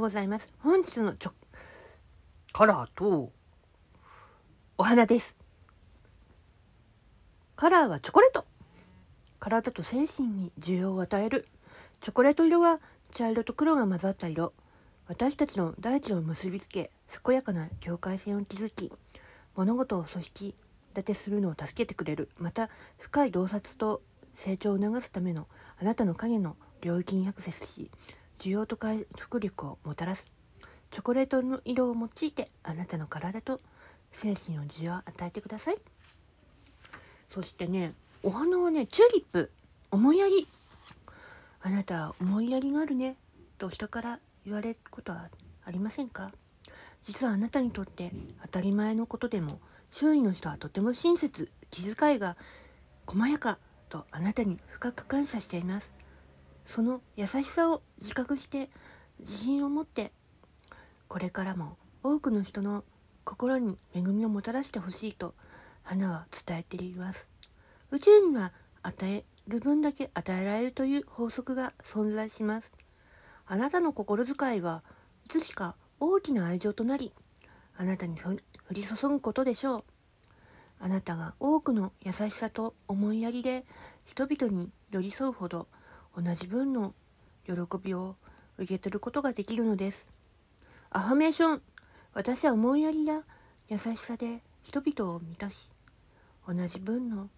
ようございます。本日のちょ、カラーと、お花です。カラーはチョコレート。体と精神に需要を与える。チョコレート色は茶色と黒が混ざった色。私たちの大地を結びつけ、健やかな境界線を築き、物事を組織立てするのを助けてくれる。また、深い洞察と成長を促すためのあなたの影の領域にアクセスし、需要と回復力をもたらす。チョコレートの色を用いてあなたの体と精神の需要を与えてください。そしてねお花はねチューリップ思いやり。あなたは思いやりがあるねと人から言われることはありませんか？実はあなたにとって当たり前のことでも周囲の人はとても親切気遣いが細やかとあなたに深く感謝しています。その優しさを自覚して自信を持ってこれからも多くの人の心に恵みをもたらしてほしいと花は伝えています。宇宙には与える分だけ与えられるという法則が存在します。あなたの心遣いはいつしか大きな愛情となりあなたに降り注ぐことでしょう。あなたが多くの優しさと思いやりで人々に寄り添うほど同じ分の喜びを受け取ることができるのです。アファメーション私は思いやりや優しさで人々を満たし、同じ分の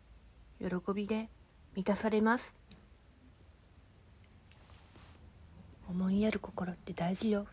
喜びで満たされます。思いやる心って大事よ。